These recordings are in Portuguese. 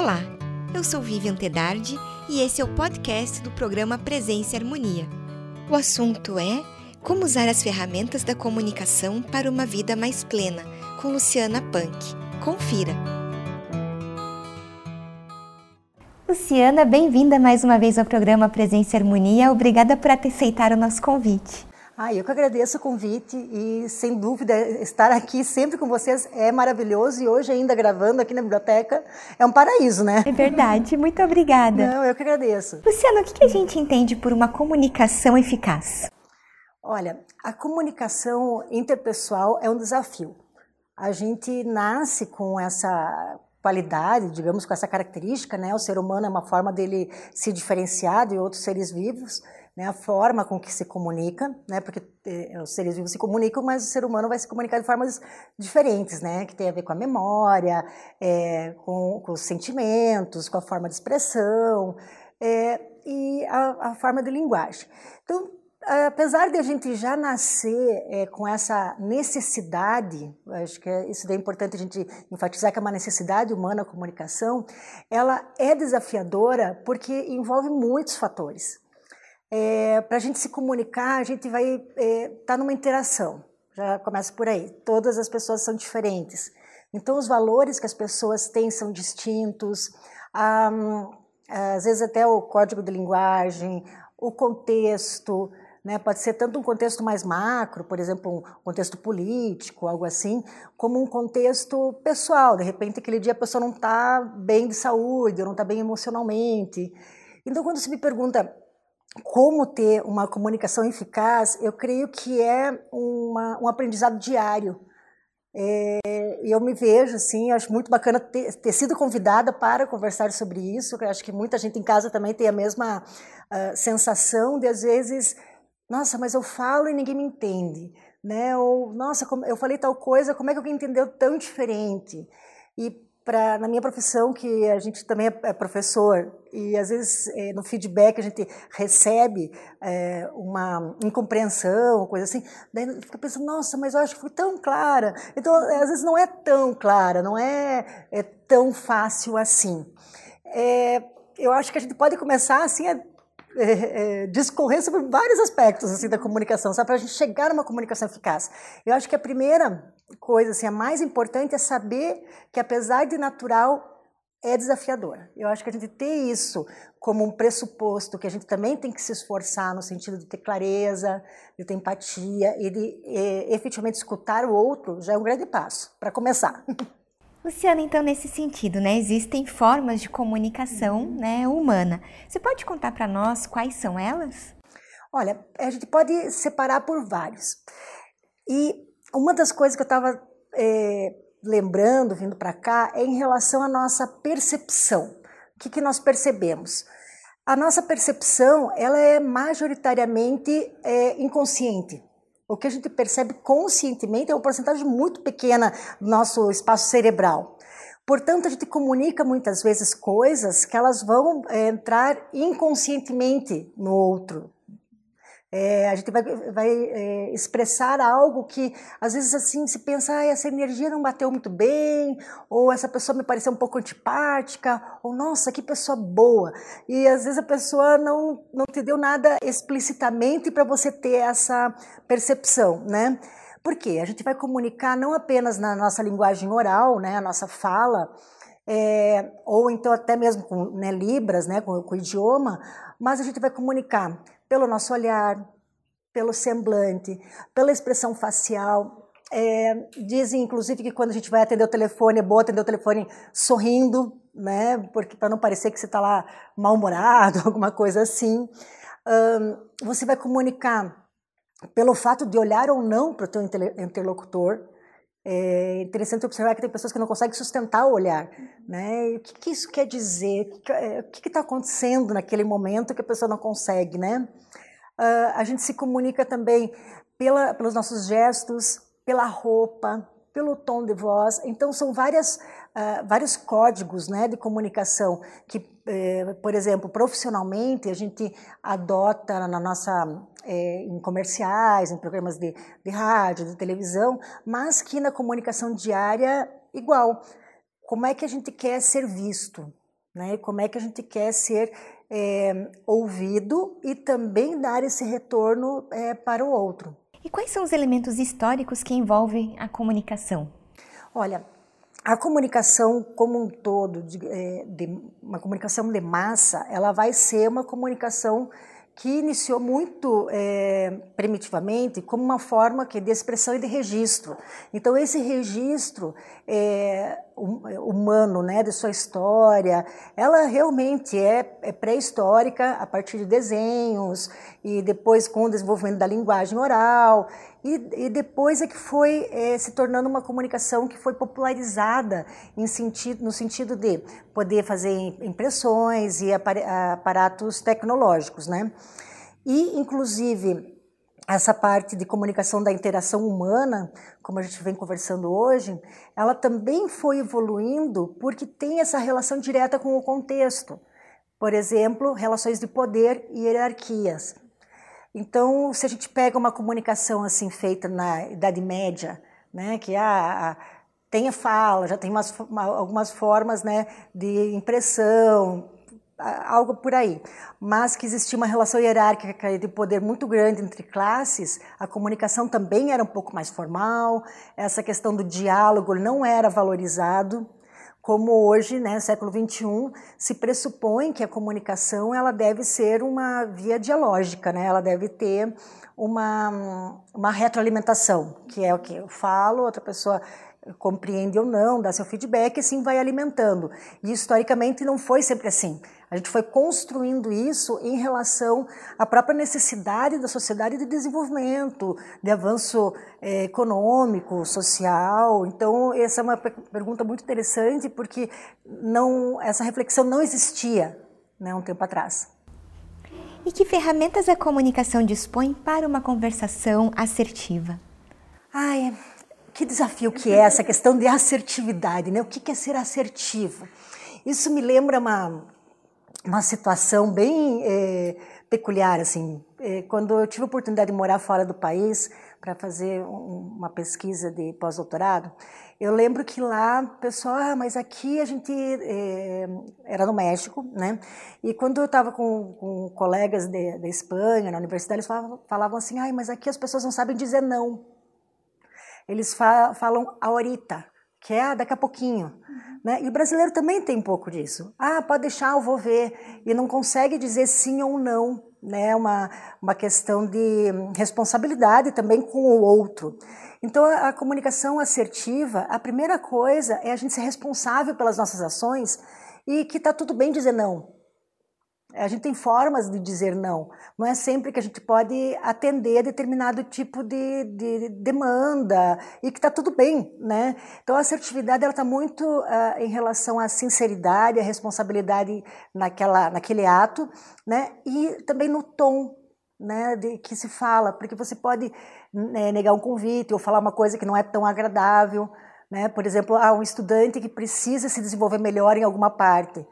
Olá, eu sou Vivian Tedardi e esse é o podcast do programa Presença e Harmonia. O assunto é como usar as ferramentas da comunicação para uma vida mais plena, com Luciana Punk. Confira! Luciana, bem-vinda mais uma vez ao programa Presença e Harmonia. Obrigada por aceitar o nosso convite. Ah, eu que agradeço o convite e, sem dúvida, estar aqui sempre com vocês é maravilhoso e hoje ainda gravando aqui na biblioteca é um paraíso, né? É verdade, muito obrigada. Não, eu que agradeço. Luciana, o que a gente entende por uma comunicação eficaz? Olha, a comunicação interpessoal é um desafio. A gente nasce com essa qualidade, digamos, com essa característica, né? O ser humano é uma forma dele se diferenciar de outros seres vivos né, a forma com que se comunica, né, porque eh, os seres vivos se comunicam, mas o ser humano vai se comunicar de formas diferentes, né, que tem a ver com a memória, é, com, com, os sentimentos, com a forma de expressão é, e a, a, forma de linguagem. Então, apesar de a gente já nascer é, com essa necessidade, acho que é, isso é importante a gente enfatizar que é uma necessidade humana a comunicação, ela é desafiadora porque envolve muitos fatores. É, Para a gente se comunicar, a gente vai estar tá numa interação. Já começa por aí. Todas as pessoas são diferentes. Então, os valores que as pessoas têm são distintos. às vezes, até o código de linguagem, o contexto. Né? Pode ser tanto um contexto mais macro, por exemplo, um contexto político, algo assim, como um contexto pessoal. De repente, aquele dia a pessoa não está bem de saúde, não está bem emocionalmente. Então, quando se me pergunta como ter uma comunicação eficaz, eu creio que é uma, um aprendizado diário. É, eu me vejo assim, acho muito bacana ter, ter, sido convidada para conversar sobre isso. Eu acho que muita gente em casa também tem a mesma uh, sensação de às vezes, nossa, mas eu falo e ninguém me entende, né? Ou nossa, eu falei tal coisa, como é que alguém entendeu tão diferente? E pra, na minha profissão, que a gente também é, é professor, e às vezes é, no feedback a gente recebe é, uma incompreensão, coisa assim, daí fica pensando, nossa, mas eu acho que foi tão clara. Então, às vezes não é tão clara, não é, é tão fácil assim. É, eu acho que a gente pode começar assim a é, é, discorrer sobre vários aspectos assim da comunicação, sabe, para a gente chegar numa comunicação eficaz. Eu acho que a primeira coisa, assim, a mais importante é saber que apesar de natural é desafiadora. Eu acho que a gente ter isso como um pressuposto, que a gente também tem que se esforçar no sentido de ter clareza, de ter empatia e de é, efetivamente escutar o outro, já é um grande passo para começar. Luciana, então, nesse sentido, né, existem formas de comunicação né, humana. Você pode contar para nós quais são elas? Olha, a gente pode separar por vários. E uma das coisas que eu estava é, lembrando, vindo para cá, é em relação à nossa percepção. O que, que nós percebemos? A nossa percepção ela é majoritariamente é, inconsciente. O que a gente percebe conscientemente é uma porcentagem muito pequena do nosso espaço cerebral. Portanto, a gente comunica muitas vezes coisas que elas vão é, entrar inconscientemente no outro, é, a gente vai, vai é, expressar algo que às vezes assim se pensa, ah, essa energia não bateu muito bem, ou essa pessoa me pareceu um pouco antipática, ou nossa, que pessoa boa. E às vezes a pessoa não, não te deu nada explicitamente para você ter essa percepção, né? Por quê? A gente vai comunicar não apenas na nossa linguagem oral, né, a nossa fala, é, ou então até mesmo com né, libras, né, com, com o idioma, mas a gente vai comunicar pelo nosso olhar, pelo semblante, pela expressão facial. É, dizem, inclusive, que quando a gente vai atender o telefone, é bom atender o telefone sorrindo, né? Porque para não parecer que você está lá mal-humorado, alguma coisa assim. Um, você vai comunicar pelo fato de olhar ou não para o teu interlocutor. É interessante observar que tem pessoas que não conseguem sustentar o olhar. Né? O que, que isso quer dizer? O que está acontecendo naquele momento que a pessoa não consegue? Né? Uh, a gente se comunica também pela, pelos nossos gestos, pela roupa, pelo tom de voz. Então, são várias, uh, vários códigos né, de comunicação que, eh, por exemplo, profissionalmente, a gente adota na nossa é, em comerciais, em programas de, de rádio, de televisão, mas que na comunicação diária, igual. Como é que a gente quer ser visto? né? Como é que a gente quer ser é, ouvido e também dar esse retorno é, para o outro. E quais são os elementos históricos que envolvem a comunicação? Olha, a comunicação como um todo, de, é, de, uma comunicação de massa, ela vai ser uma comunicação que iniciou muito é, primitivamente como uma forma que de expressão e de registro. Então esse registro é, humano, né, de sua história, ela realmente é, é pré-histórica a partir de desenhos e depois com o desenvolvimento da linguagem oral e, e depois é que foi é, se tornando uma comunicação que foi popularizada em sentido, no sentido de poder fazer impressões e aparatos tecnológicos, né? E inclusive essa parte de comunicação da interação humana, como a gente vem conversando hoje, ela também foi evoluindo porque tem essa relação direta com o contexto. Por exemplo, relações de poder e hierarquias. Então, se a gente pega uma comunicação assim feita na Idade Média, né, que a, a tem a fala, já tem umas, uma, algumas formas né, de impressão, algo por aí. Mas que existia uma relação hierárquica de poder muito grande entre classes, a comunicação também era um pouco mais formal, essa questão do diálogo não era valorizado, como hoje, né, século XXI, se pressupõe que a comunicação ela deve ser uma via dialógica, né, ela deve ter uma, uma retroalimentação, que é o que eu falo, outra pessoa compreende ou não, dá seu feedback e assim vai alimentando. E historicamente não foi sempre assim. A gente foi construindo isso em relação à própria necessidade da sociedade de desenvolvimento, de avanço é, econômico, social. Então, essa é uma pergunta muito interessante, porque não, essa reflexão não existia né, um tempo atrás. E que ferramentas a comunicação dispõe para uma conversação assertiva? Ai, que desafio que é essa questão de assertividade, né? O que é ser assertivo? Isso me lembra uma, uma situação bem é, peculiar, assim. É, quando eu tive a oportunidade de morar fora do país para fazer um, uma pesquisa de pós-doutorado, eu lembro que lá, pessoal, ah, mas aqui a gente é, era no México, né? E quando eu estava com, com, colegas da Espanha, na universidade, eles falavam, falavam assim, ah, mas aqui as pessoas não sabem dizer não. Eles fa falam ahorita, que é daqui a pouquinho. Uhum. Né? E o brasileiro também tem um pouco disso. Ah, pode deixar, eu vou ver. E não consegue dizer sim ou não. Né? Uma, uma questão de responsabilidade também com o outro. Então, a, a comunicação assertiva, a primeira coisa é a gente ser responsável pelas nossas ações e que está tudo bem dizer não. A gente tem formas de dizer não. Não é sempre que a gente pode atender determinado tipo de, de demanda e que está tudo bem, né? Então a assertividade ela está muito uh, em relação à sinceridade, à responsabilidade naquela, naquele ato, né? E também no tom, né? De que se fala, porque você pode né, negar um convite ou falar uma coisa que não é tão agradável, né? Por exemplo, ah, um estudante que precisa se desenvolver melhor em alguma parte.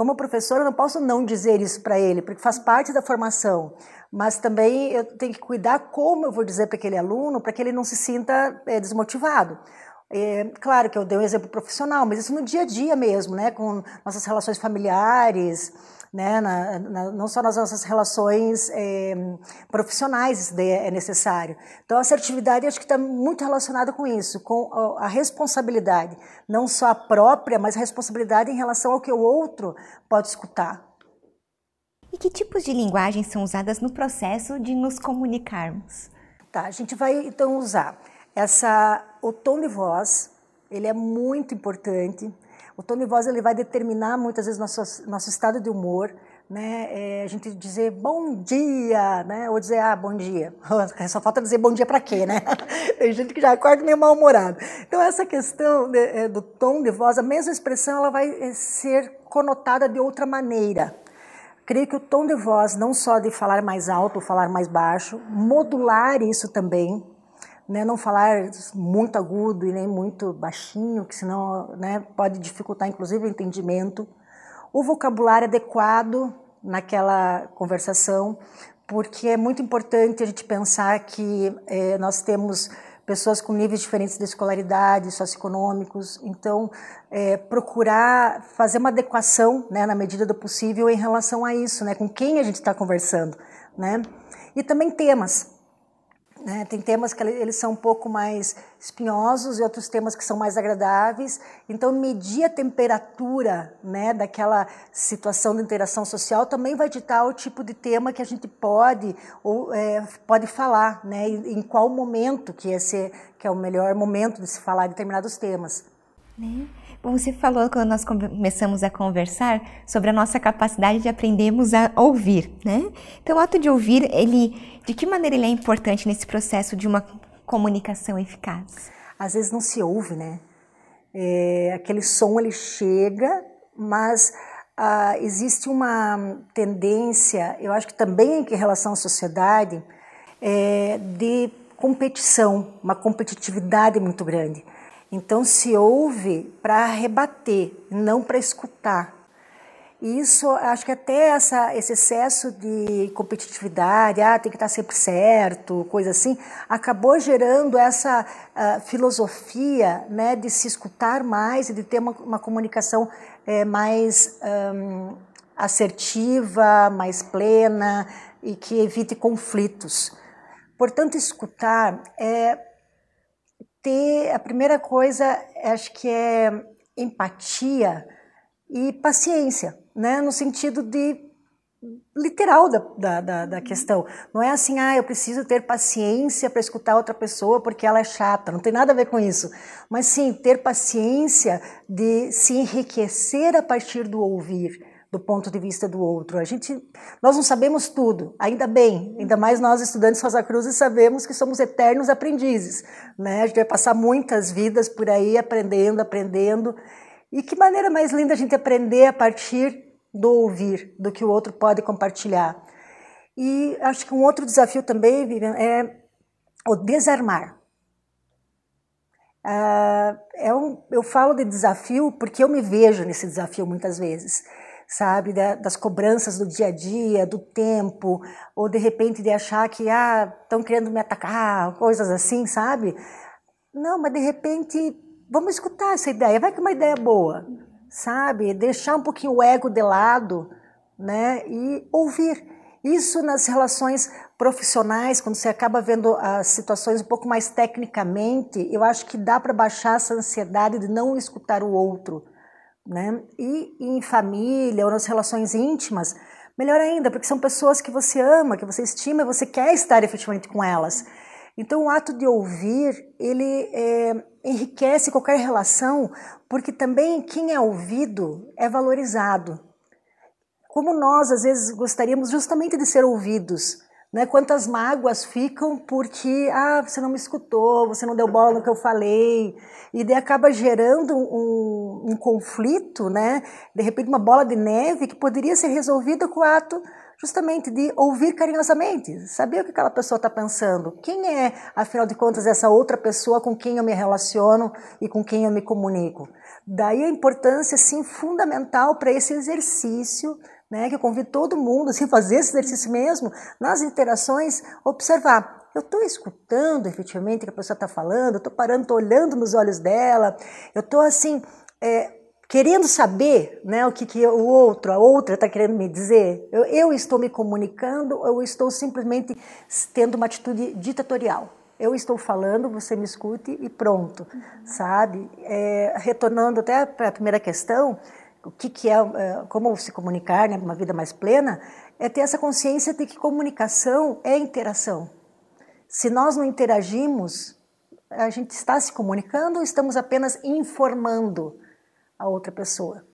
Como professora, eu não posso não dizer isso para ele, porque faz parte da formação. Mas também eu tenho que cuidar como eu vou dizer para aquele aluno, para que ele não se sinta é, desmotivado. É, claro que eu dei um exemplo profissional, mas isso no dia a dia mesmo, né, com nossas relações familiares, né, na, na, não só nas nossas relações é, profissionais isso é necessário. Então, a assertividade acho que está muito relacionada com isso, com a responsabilidade, não só a própria, mas a responsabilidade em relação ao que o outro pode escutar. E que tipos de linguagem são usadas no processo de nos comunicarmos? Tá, a gente vai então usar essa o tom de voz, ele é muito importante. O tom de voz ele vai determinar muitas vezes nosso, nosso estado de humor, né? É, a gente dizer bom dia, né? Ou dizer ah, bom dia. Só falta dizer bom dia para quê, né? Tem gente que já acorda meio mal-humorado. Então essa questão de, é, do tom de voz, a mesma expressão, ela vai é, ser conotada de outra maneira. Creio que o tom de voz, não só de falar mais alto ou falar mais baixo, modular isso também, né, não falar muito agudo e nem muito baixinho, que senão né, pode dificultar inclusive o entendimento. O vocabulário adequado naquela conversação, porque é muito importante a gente pensar que eh, nós temos pessoas com níveis diferentes de escolaridade, socioeconômicos. Então, é, procurar fazer uma adequação, né, na medida do possível, em relação a isso, né, com quem a gente está conversando, né? E também temas. Né? Tem temas que eles são um pouco mais espinhosos e outros temas que são mais agradáveis. Então, medir a temperatura né, daquela situação de interação social também vai ditar o tipo de tema que a gente pode ou é, pode falar, né, em qual momento que, esse, que é o melhor momento de se falar de determinados temas. Né? Você falou quando nós começamos a conversar sobre a nossa capacidade de aprendermos a ouvir, né? Então, o ato de ouvir, ele, de que maneira ele é importante nesse processo de uma comunicação eficaz? Às vezes não se ouve, né? É, aquele som ele chega, mas ah, existe uma tendência, eu acho que também em relação à sociedade, é, de competição, uma competitividade muito grande. Então se ouve para rebater, não para escutar. E isso, acho que até essa, esse excesso de competitividade, ah, tem que estar sempre certo, coisa assim, acabou gerando essa uh, filosofia né, de se escutar mais e de ter uma, uma comunicação é, mais um, assertiva, mais plena e que evite conflitos. Portanto, escutar é ter a primeira coisa, acho que é empatia e paciência, né? No sentido de literal da, da, da, questão. Não é assim, ah, eu preciso ter paciência para escutar outra pessoa porque ela é chata. Não tem nada a ver com isso. Mas sim, ter paciência de se enriquecer a partir do ouvir do ponto de vista do outro. A gente, nós não sabemos tudo, ainda bem, ainda mais nós estudantes Rosa Cruz sabemos que somos eternos aprendizes, né? A gente vai passar muitas vidas por aí aprendendo, aprendendo. E que maneira mais linda a gente aprender a partir do ouvir, do que o outro pode compartilhar. E acho que um outro desafio também, Vivian, é o desarmar. Uh, é um, eu falo de desafio porque eu me vejo nesse desafio muitas vezes sabe, das cobranças do dia a dia, do tempo, ou de repente de achar que ah, estão querendo me atacar, coisas assim, sabe? Não, mas de repente vamos escutar essa ideia, vai que é uma ideia boa, sabe? Deixar um pouquinho o ego de lado, né? E ouvir. Isso nas relações profissionais, quando você acaba vendo as situações um pouco mais tecnicamente, eu acho que dá para baixar essa ansiedade de não escutar o outro né? E em família ou nas relações íntimas, melhor ainda, porque são pessoas que você ama, que você estima e você quer estar efetivamente com elas. Então, o ato de ouvir, ele é, enriquece qualquer relação, porque também quem é ouvido é valorizado. Como nós, às vezes, gostaríamos justamente de ser ouvidos, né? Quantas mágoas ficam porque ah, você não me escutou, você não deu bola no que eu falei, e daí acaba gerando um, um conflito, né? De repente uma bola de neve que poderia ser resolvida com o ato justamente de ouvir carinhosamente, saber o que aquela pessoa está pensando, quem é, afinal de contas, essa outra pessoa com quem eu me relaciono e com quem eu me comunico. Daí a importância, sim, fundamental para esse exercício né, que eu convido todo mundo assim, a fazer esse exercício mesmo, nas interações, observar. Eu estou escutando efetivamente o que a pessoa está falando, eu estou parando, estou olhando nos olhos dela, eu estou assim, é, querendo saber né, o que, que o outro, a outra está querendo me dizer. Eu, eu estou me comunicando ou eu estou simplesmente tendo uma atitude ditatorial? Eu estou falando, você me escute e pronto, uhum. sabe? É, retornando até para a primeira questão, o que, que é, é, como se comunicar, né, uma vida mais plena, é ter essa consciência de que comunicação é interação. Se nós não interagimos, a gente está se comunicando ou estamos apenas informando a outra pessoa?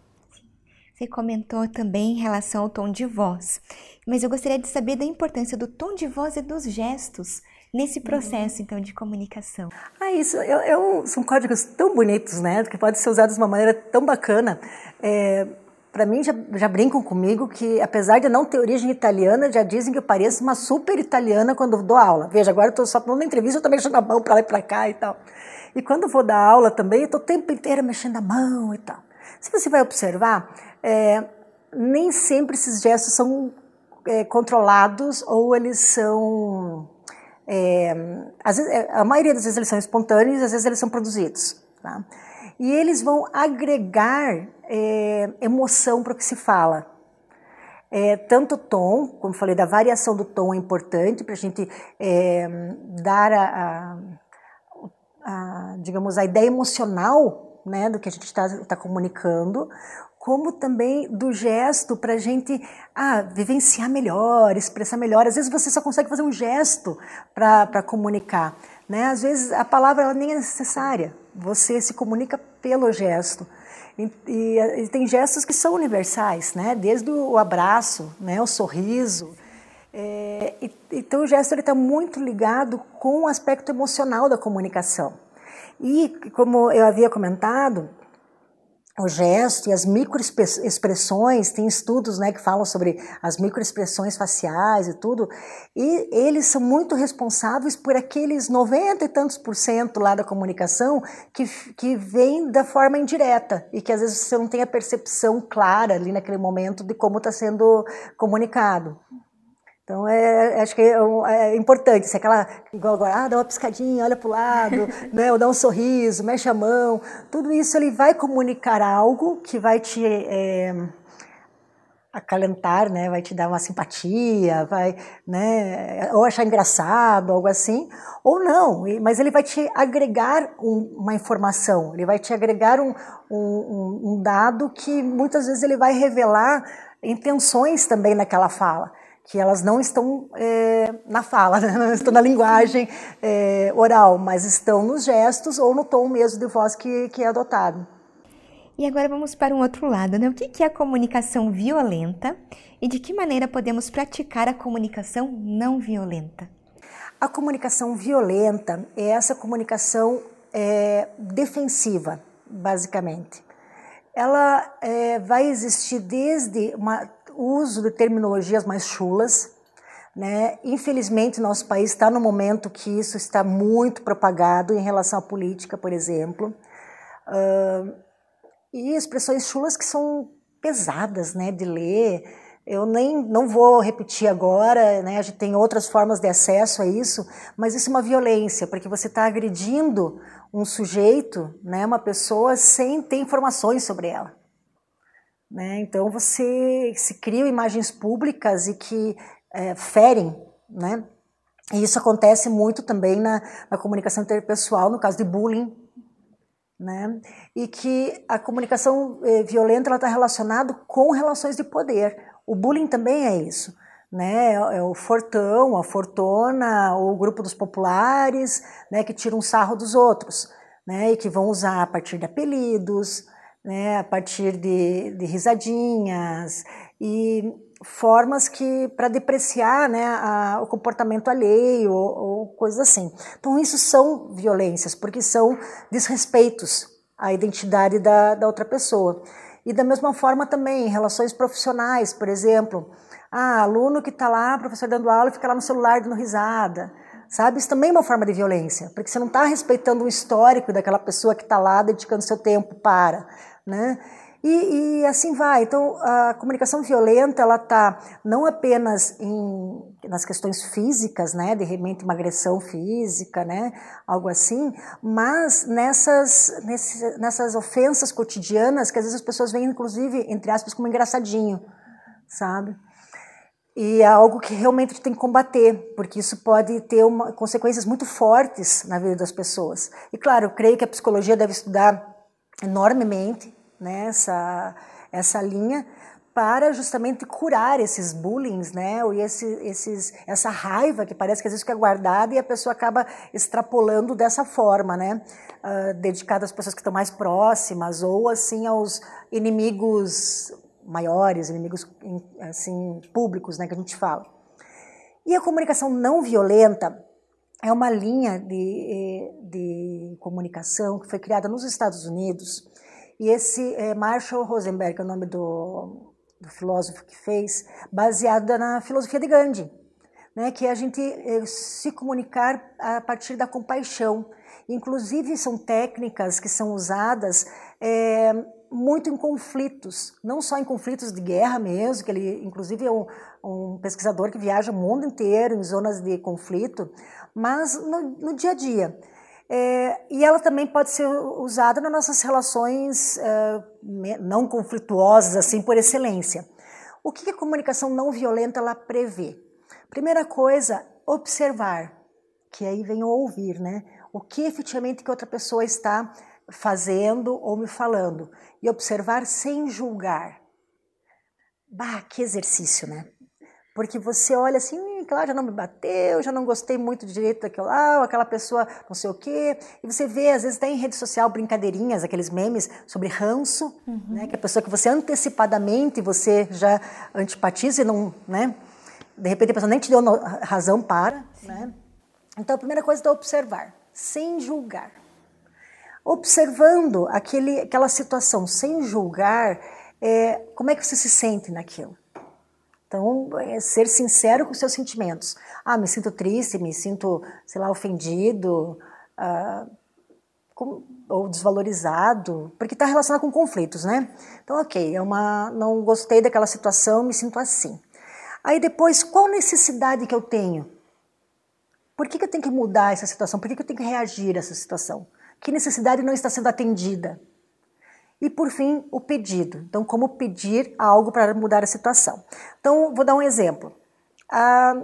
Você comentou também em relação ao tom de voz, mas eu gostaria de saber da importância do tom de voz e dos gestos nesse processo, então, de comunicação? Ah, isso eu, eu, são códigos tão bonitos, né? Que podem ser usados de uma maneira tão bacana. É, para mim, já, já, brincam comigo que, apesar de não ter origem italiana, já dizem que eu pareço uma super italiana quando dou aula. Veja, agora eu estou só dando entrevista, eu estou mexendo a mão para lá e para cá e tal. E quando vou dar aula também, eu estou o tempo inteiro mexendo a mão e tal. Se você vai observar, é, nem sempre esses gestos são é, controlados ou eles são é, vezes, é, a maioria das vezes eles são espontâneos, às vezes eles são produzidos. Tá? E eles vão agregar é, emoção para o que se fala. É, tanto o tom, como falei, da variação do tom é importante para a gente é, dar a, a, a, digamos, a ideia emocional né, do que a gente está tá comunicando, como também do gesto para a gente ah, vivenciar melhor, expressar melhor. Às vezes você só consegue fazer um gesto para comunicar. Né? Às vezes a palavra ela nem é necessária, você se comunica pelo gesto. E, e, e, tem gestos que são universais, né? desde o abraço, né? o sorriso. É, e, então o gesto está muito ligado com o aspecto emocional da comunicação. E como eu havia comentado, o gesto e as microexpressões, tem estudos né, que falam sobre as microexpressões faciais e tudo, e eles são muito responsáveis por aqueles 90 e tantos por cento lá da comunicação que, que vem da forma indireta e que às vezes você não tem a percepção clara ali naquele momento de como está sendo comunicado. Então, é, acho que é, é, importante, se aquela, igual agora, ah, dá uma piscadinha, olha para o lado, né, ou dá um sorriso, mexe a mão, tudo isso ele vai comunicar algo que vai te é, acalentar, né, vai te dar uma simpatia, vai, né, ou achar engraçado, algo assim, ou não, mas ele vai te agregar um, uma informação, ele vai te agregar um, um, um dado que muitas vezes ele vai revelar intenções também naquela fala que elas não estão é, na fala, né? não estão na linguagem é, oral, mas estão nos gestos ou no tom mesmo de voz que, que é adotado. E agora vamos para um outro lado, né? O que é a comunicação violenta e de que maneira podemos praticar a comunicação não violenta? A comunicação violenta é essa comunicação é, defensiva, basicamente. Ela é, vai existir desde uma uso de terminologias mais chulas. Né? Infelizmente, nosso país está no momento que isso está muito propagado em relação à política, por exemplo. Uh, e expressões chulas que são pesadas né, de ler. Eu nem não vou repetir agora, né? A gente tem outras formas de acesso a isso, mas isso é uma violência, porque você está agredindo um sujeito, né, uma pessoa sem ter informações sobre ela. Né? Então você se cria imagens públicas e que é, ferem, né? E isso acontece muito também na, na comunicação interpessoal, no caso de bullying, né? E que a comunicação eh, violenta está relacionada com relações de poder. O bullying também é isso, né? É, é o fortão, a fortuna, o grupo dos populares, né? Que tiram um sarro dos outros, né? E que vão usar a partir de apelidos, né, a partir de, de risadinhas e formas que para depreciar né, a, o comportamento alheio ou, ou coisas assim. Então isso são violências porque são desrespeitos à identidade da, da outra pessoa. E da mesma forma também relações profissionais, por exemplo, ah, aluno que está lá, professor dando aula, fica lá no celular dando risada sabe? Isso também é uma forma de violência, porque você não está respeitando o histórico daquela pessoa que está lá dedicando seu tempo para né? E, e, assim vai. Então, a comunicação violenta, ela está não apenas em, nas questões físicas, né, de repente uma agressão física, né, algo assim, mas nessas, nessas, nessas ofensas cotidianas que às vezes as pessoas veem, inclusive, entre aspas, como engraçadinho, sabe? E é algo que realmente tem que combater, porque isso pode ter uma, consequências muito fortes na vida das pessoas. E claro, eu creio que a psicologia deve estudar enormemente né, essa, essa linha para justamente curar esses bullying, né, ou esse, esses, essa raiva que parece que às vezes fica guardada e a pessoa acaba extrapolando dessa forma, né, uh, dedicada às pessoas que estão mais próximas ou assim aos inimigos maiores, inimigos assim públicos, né, que a gente fala. E a comunicação não violenta é uma linha de, de comunicação que foi criada nos Estados Unidos e esse é, Marshall Rosenberg, é o nome do, do, filósofo que fez, baseado na filosofia de Gandhi, né, que é a gente é, se comunicar a partir da compaixão. Inclusive, são técnicas que são usadas é, muito em conflitos, não só em conflitos de guerra mesmo, que ele, inclusive, é um, um pesquisador que viaja o mundo inteiro em zonas de conflito, mas no, no dia a dia. É, e ela também pode ser usada nas nossas relações é, não conflituosas, assim, por excelência. O que a comunicação não violenta ela prevê? Primeira coisa, observar, que aí vem o ouvir, né? O que efetivamente que outra pessoa está fazendo ou me falando. E observar sem julgar. Bah, que exercício, né? Porque você olha assim, claro, já não me bateu, já não gostei muito direito daquilo lá, ou aquela pessoa não sei o quê. E você vê, às vezes, até em rede social, brincadeirinhas, aqueles memes sobre ranço, uhum. né? Que é a pessoa que você antecipadamente, você já antipatiza e não, né? De repente a pessoa nem te deu razão para, Sim. né? Então a primeira coisa é observar, sem julgar. Observando aquele, aquela situação sem julgar, é, como é que você se sente naquilo? Então, é ser sincero com seus sentimentos. Ah, me sinto triste, me sinto, sei lá, ofendido, ah, com, ou desvalorizado, porque está relacionado com conflitos, né? Então, ok, é uma, não gostei daquela situação, me sinto assim. Aí depois, qual necessidade que eu tenho? Por que, que eu tenho que mudar essa situação? Por que, que eu tenho que reagir a essa situação? Que necessidade não está sendo atendida? E por fim, o pedido. Então, como pedir algo para mudar a situação. Então, vou dar um exemplo. Ah,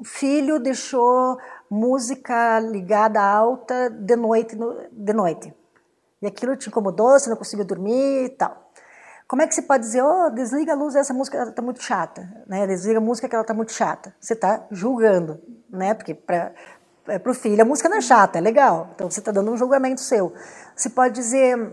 o filho deixou música ligada alta de noite, de noite. E aquilo te incomodou, você não conseguiu dormir e tal. Como é que você pode dizer, oh, desliga a luz, essa música está muito chata, né? Desliga a música que ela está muito chata. Você está julgando, né? Porque para é, o filho a música não é chata, é legal. Então você está dando um julgamento seu. Você pode dizer,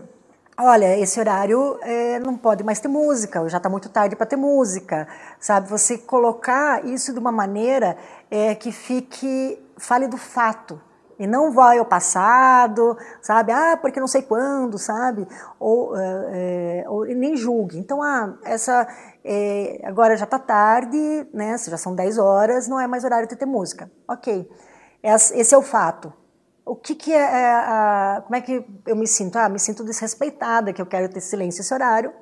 olha, esse horário é, não pode mais ter música, já está muito tarde para ter música, sabe? Você colocar isso de uma maneira é, que fique, fale do fato, e não vai ao passado, sabe? Ah, porque não sei quando, sabe? Ou, é, é ou nem julgue. Então, ah, essa, é, agora já está tarde, né? Já são 10 horas, não é mais horário de ter música. Ok, esse é o fato o que, que é, é a, como é que eu me sinto? Ah, me sinto desrespeitada, que eu quero ter silêncio esse horário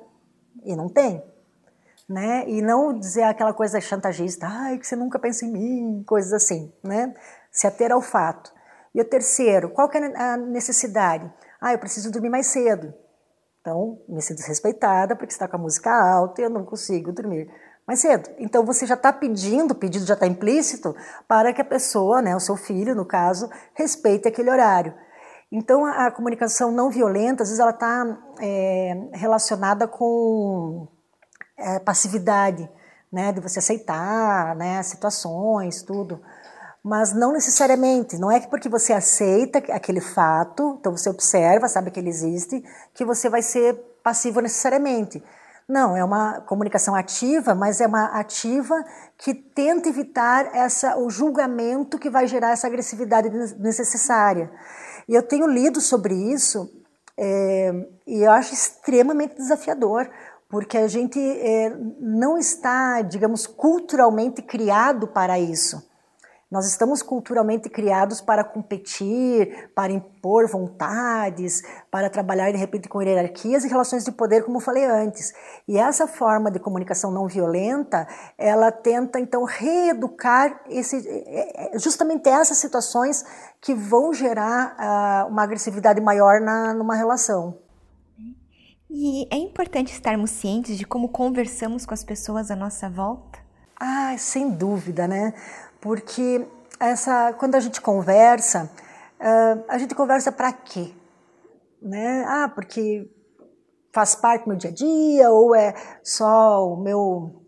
e não tem. Né? E não dizer aquela coisa chantagista, ai, que você nunca pensa em mim, coisas assim, né? Se ater ao fato. E o terceiro, qual que é a necessidade? Ah, eu preciso dormir mais cedo. Então, me sinto desrespeitada porque está com a música alta e eu não consigo dormir mais cedo. Então você já está pedindo, o pedido já está implícito, para que a pessoa, né, o seu filho, no caso, respeite aquele horário. Então a, a comunicação não violenta, às vezes ela está é, relacionada com é, passividade, né, de você aceitar, né, situações, tudo. Mas não necessariamente, não é que porque você aceita aquele fato, então você observa, sabe que ele existe, que você vai ser passivo necessariamente. Não, é uma comunicação ativa, mas é uma ativa que tenta evitar essa, o julgamento que vai gerar essa agressividade desnecessária. E eu tenho lido sobre isso é, e eu acho extremamente desafiador, porque a gente é, não está, digamos, culturalmente criado para isso. Nós estamos culturalmente criados para competir, para impor vontades, para trabalhar de repente com hierarquias e relações de poder, como eu falei antes. E essa forma de comunicação não violenta, ela tenta então reeducar esse, é, é, justamente essas situações que vão gerar uh, uma agressividade maior na, numa relação. E é importante estarmos cientes de como conversamos com as pessoas à nossa volta? Ah, sem dúvida, né? Porque essa, quando a gente conversa, uh, a gente conversa para quê? Né? Ah, porque faz parte do meu dia a dia, ou é só o meu.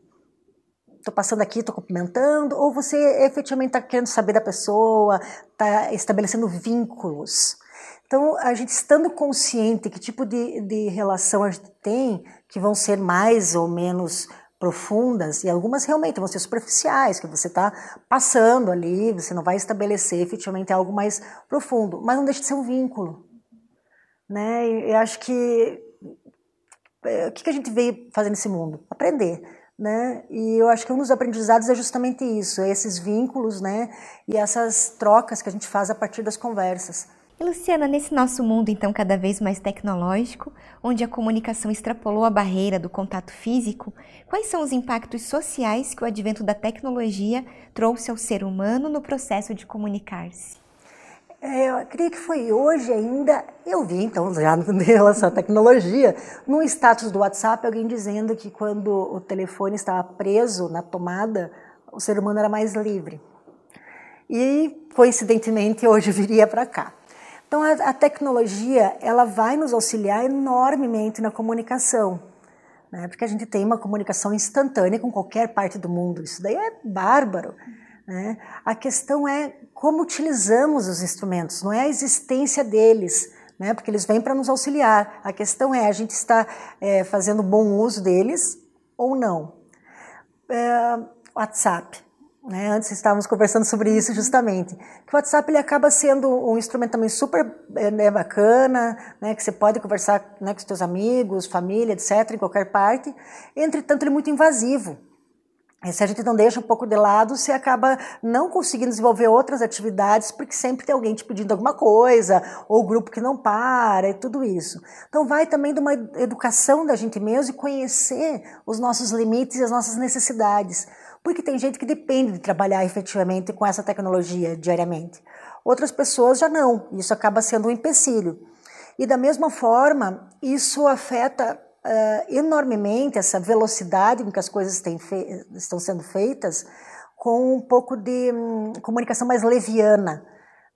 Estou passando aqui, estou cumprimentando, ou você efetivamente está querendo saber da pessoa, está estabelecendo vínculos. Então, a gente estando consciente que tipo de, de relação a gente tem, que vão ser mais ou menos profundas e algumas realmente vão ser superficiais, que você está passando ali, você não vai estabelecer efetivamente algo mais profundo, mas não deixa de ser um vínculo. Né? E eu acho que é, o que a gente veio fazer nesse mundo? Aprender. Né? E eu acho que um dos aprendizados é justamente isso, é esses vínculos, né? E essas trocas que a gente faz a partir das conversas. Luciana, nesse nosso mundo então cada vez mais tecnológico, onde a comunicação extrapolou a barreira do contato físico, quais são os impactos sociais que o advento da tecnologia trouxe ao ser humano no processo de comunicar-se? É, eu creio que foi hoje ainda, eu vi então, já em relação à tecnologia, no status do WhatsApp, alguém dizendo que quando o telefone estava preso na tomada, o ser humano era mais livre. E, coincidentemente, hoje viria para cá. Então, a, a, tecnologia, ela vai nos auxiliar enormemente na comunicação, né? porque a gente tem uma comunicação instantânea com qualquer parte do mundo. Isso daí é bárbaro. Né? A questão é como utilizamos os instrumentos, não é a existência deles, né? porque eles vêm para nos auxiliar. A questão é a gente está é, fazendo bom uso deles ou não. É, WhatsApp. Né? Antes estávamos conversando sobre isso justamente. Que o WhatsApp ele acaba sendo um instrumento também super é, né, bacana, né? que você pode conversar né, com seus amigos, família, etc., em qualquer parte. Entretanto, ele é muito invasivo. E se a gente não deixa um pouco de lado, você acaba não conseguindo desenvolver outras atividades, porque sempre tem alguém te pedindo alguma coisa, ou grupo que não para, e tudo isso. Então, vai também de uma educação da gente mesmo e conhecer os nossos limites e as nossas necessidades. Porque tem gente que depende de trabalhar efetivamente com essa tecnologia diariamente. Outras pessoas já não, isso acaba sendo um empecilho. E da mesma forma, isso afeta uh, enormemente essa velocidade com que as coisas estão sendo feitas, com um pouco de um, comunicação mais leviana,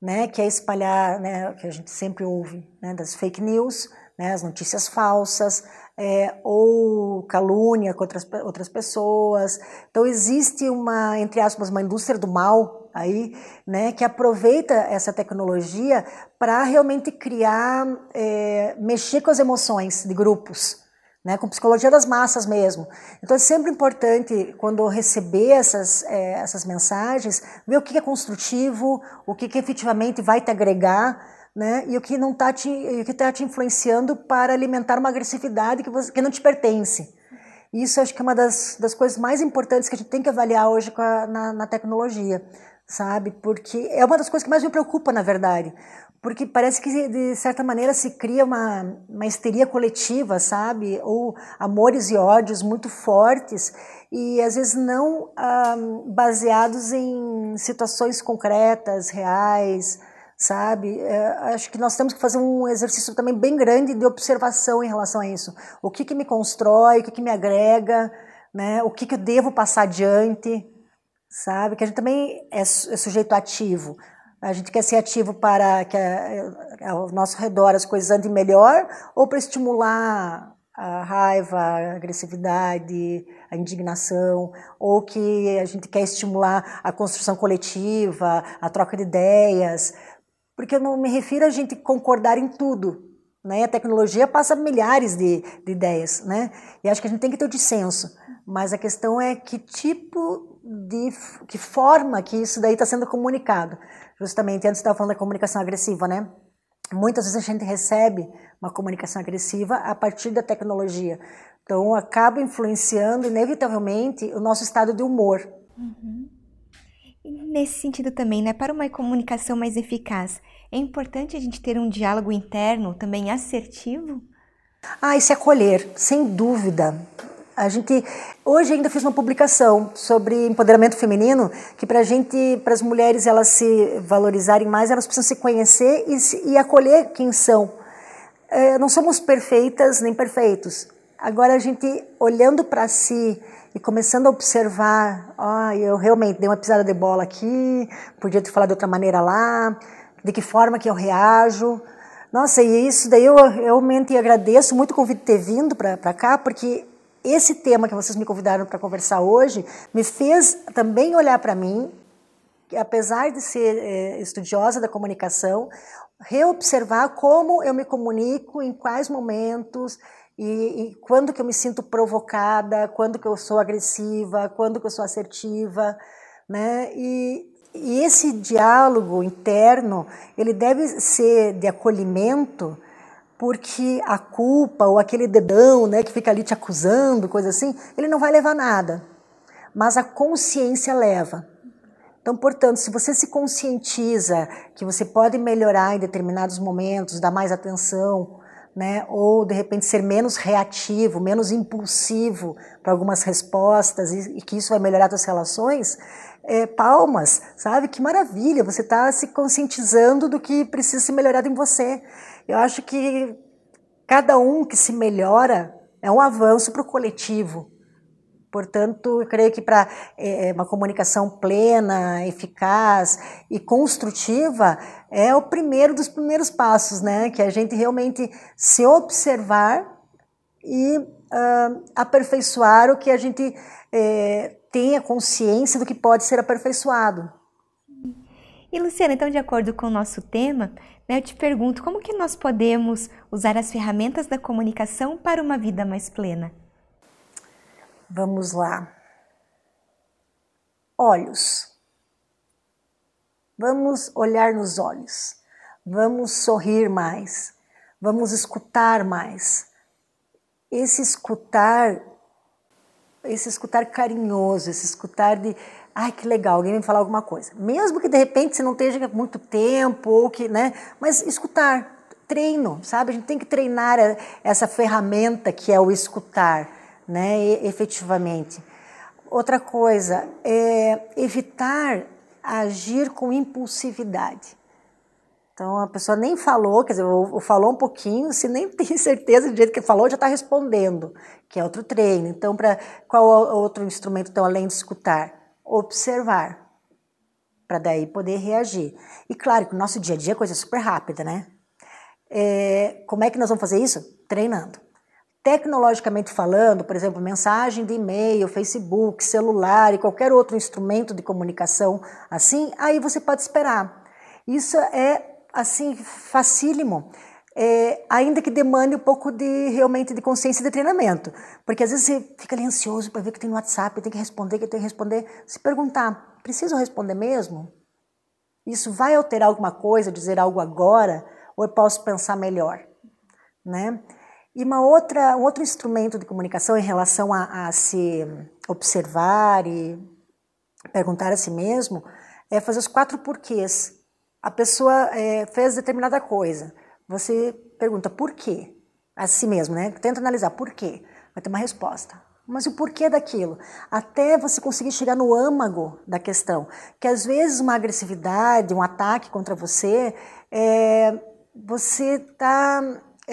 né, que é espalhar, né, que a gente sempre ouve, né, das fake news, né, as notícias falsas, é, ou calúnia contra as, outras pessoas. Então existe uma, entre aspas, uma indústria do mal aí, né, que aproveita essa tecnologia para realmente criar, é, mexer com as emoções de grupos, né, com psicologia das massas mesmo. Então é sempre importante, quando receber essas, é, essas mensagens, ver o que é construtivo, o que, que efetivamente vai te agregar, né, e o que não está te, o que tá te influenciando para alimentar uma agressividade que, você, que não te pertence. Isso acho que é uma das, das coisas mais importantes que a gente tem que avaliar hoje a, na, na tecnologia, sabe? Porque é uma das coisas que mais me preocupa, na verdade porque parece que de certa maneira se cria uma, uma histeria coletiva, sabe? Ou amores e ódios muito fortes e às vezes não ah, baseados em situações concretas, reais, sabe? É, acho que nós temos que fazer um exercício também bem grande de observação em relação a isso. O que, que me constrói, o que, que me agrega, né? O que, que eu devo passar adiante, sabe? Que a gente também é, é sujeito ativo. A gente quer ser ativo para que ao nosso redor as coisas andem melhor ou para estimular a raiva, a agressividade, a indignação, ou que a gente quer estimular a construção coletiva, a troca de ideias, porque eu não me refiro a gente concordar em tudo, né? A tecnologia passa milhares de, de ideias, né? E acho que a gente tem que ter o dissenso, mas a questão é que tipo de que forma que isso daí está sendo comunicado justamente antes estava falando da comunicação agressiva, né? Muitas vezes a gente recebe uma comunicação agressiva a partir da tecnologia. Então, acaba influenciando, inevitavelmente, o nosso estado de humor. Uhum. Nesse sentido também, né, para uma comunicação mais eficaz, é importante a gente ter um diálogo interno também assertivo? Ah, e se acolher, sem dúvida. A gente hoje ainda fiz uma publicação sobre empoderamento feminino que para gente, para as mulheres elas se valorizarem mais, elas precisam se conhecer e, e acolher quem são. É, não somos perfeitas nem perfeitos. Agora a gente olhando para si e começando a observar, ó, oh, eu realmente dei uma pisada de bola aqui, podia ter falado de outra maneira lá, de que forma que eu reajo. Nossa, e isso daí eu realmente agradeço muito o convite de ter vindo para cá, porque esse tema que vocês me convidaram para conversar hoje me fez também olhar para mim, que apesar de ser é, estudiosa da comunicação, reobservar como eu me comunico, em quais momentos e, e, quando que eu me sinto provocada, quando que eu sou agressiva, quando que eu sou assertiva, né? E, e esse diálogo interno, ele deve ser de acolhimento, porque a culpa ou aquele dedão, né, que fica ali te acusando, coisa assim, ele não vai levar nada. Mas a consciência leva. Então, portanto, se você se conscientiza que você pode melhorar em determinados momentos, dar mais atenção, né? ou de repente ser menos reativo, menos impulsivo para algumas respostas e, e, que isso vai melhorar suas relações, é, palmas, sabe? Que maravilha, você está se conscientizando do que precisa ser melhorado em você. Eu acho que cada um que se melhora é um avanço para o coletivo. Portanto, eu creio que para é, é, uma comunicação plena, eficaz e construtiva é o primeiro dos primeiros passos, né? Que a gente realmente se observar e uh, aperfeiçoar o que a gente é, tenha consciência do que pode ser aperfeiçoado. E Luciana, então, de acordo com o nosso tema, né, eu te pergunto como que nós podemos usar as ferramentas da comunicação para uma vida mais plena? Vamos lá. Olhos. Vamos olhar nos olhos. Vamos sorrir mais. Vamos escutar mais. Esse escutar, esse escutar carinhoso, esse escutar de, ai que legal, alguém me falar alguma coisa. Mesmo que de repente você não esteja muito tempo ou que, né, mas escutar, treino, sabe? A gente tem que treinar essa ferramenta que é o escutar né, efetivamente. Outra coisa é evitar agir com impulsividade. Então a pessoa nem falou, quer dizer, ou falou um pouquinho, se nem tem certeza do jeito que falou, já está respondendo, que é outro treino. Então, para qual outro instrumento então além de escutar? Observar, para daí poder reagir. E claro que o nosso dia a dia é coisa super rápida, né? É, como é que nós vamos fazer isso? Treinando. Tecnologicamente falando, por exemplo, mensagem de e-mail, Facebook, celular e qualquer outro instrumento de comunicação assim, aí você pode esperar. Isso é assim facílimo. É, ainda que demande um pouco de realmente de consciência de treinamento, porque às vezes você fica ali ansioso para ver que tem no WhatsApp, tem que responder, que tem que responder, se perguntar, preciso responder mesmo? Isso vai alterar alguma coisa, dizer algo agora, ou eu posso pensar melhor, né? E uma outra, um outro instrumento de comunicação em relação a, a se observar e perguntar a si mesmo é fazer os quatro porquês. A pessoa é, fez determinada coisa. Você pergunta por quê? A si mesmo, né? Tenta analisar por quê. Vai ter uma resposta. Mas o porquê daquilo? Até você conseguir chegar no âmago da questão. Que às vezes uma agressividade, um ataque contra você, é, você está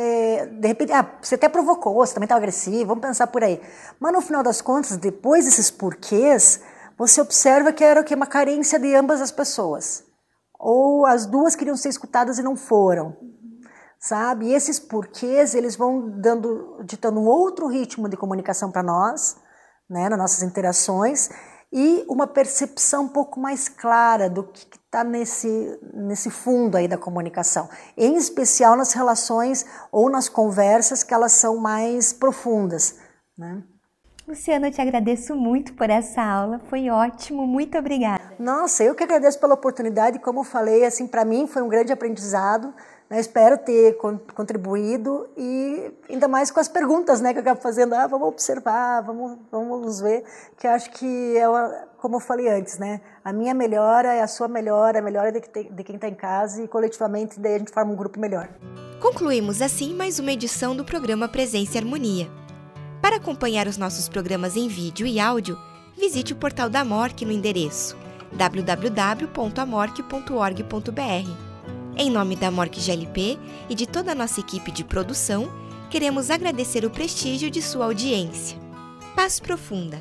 é, de repente, ah, você até provocou, você também está agressivo, vamos pensar por aí. Mas no final das contas, depois desses porquês, você observa que era o que uma carência de ambas as pessoas. Ou as duas queriam ser escutadas e não foram. Sabe? E esses porquês, eles vão dando, ditando um outro ritmo de comunicação para nós, né, nas nossas interações, e uma percepção um pouco mais clara do que está nesse, nesse fundo aí da comunicação, em especial nas relações ou nas conversas que elas são mais profundas. Né? Luciana, eu te agradeço muito por essa aula, foi ótimo, muito obrigada. Nossa, eu que agradeço pela oportunidade, como eu falei, assim, para mim foi um grande aprendizado, né? Espero ter contribuído e ainda mais com as perguntas né, que eu acabo fazendo. Ah, vamos observar, vamos, vamos ver. Que acho que é, uma, como eu falei antes, né? A minha melhora é a sua melhora, a melhora de, de quem está em casa e coletivamente daí a gente forma um grupo melhor. Concluímos assim mais uma edição do programa Presença e Harmonia. Para acompanhar os nossos programas em vídeo e áudio, visite o portal da MORC no endereço www.amorque.org.br em nome da Mork GLP e de toda a nossa equipe de produção, queremos agradecer o prestígio de sua audiência. Paz profunda!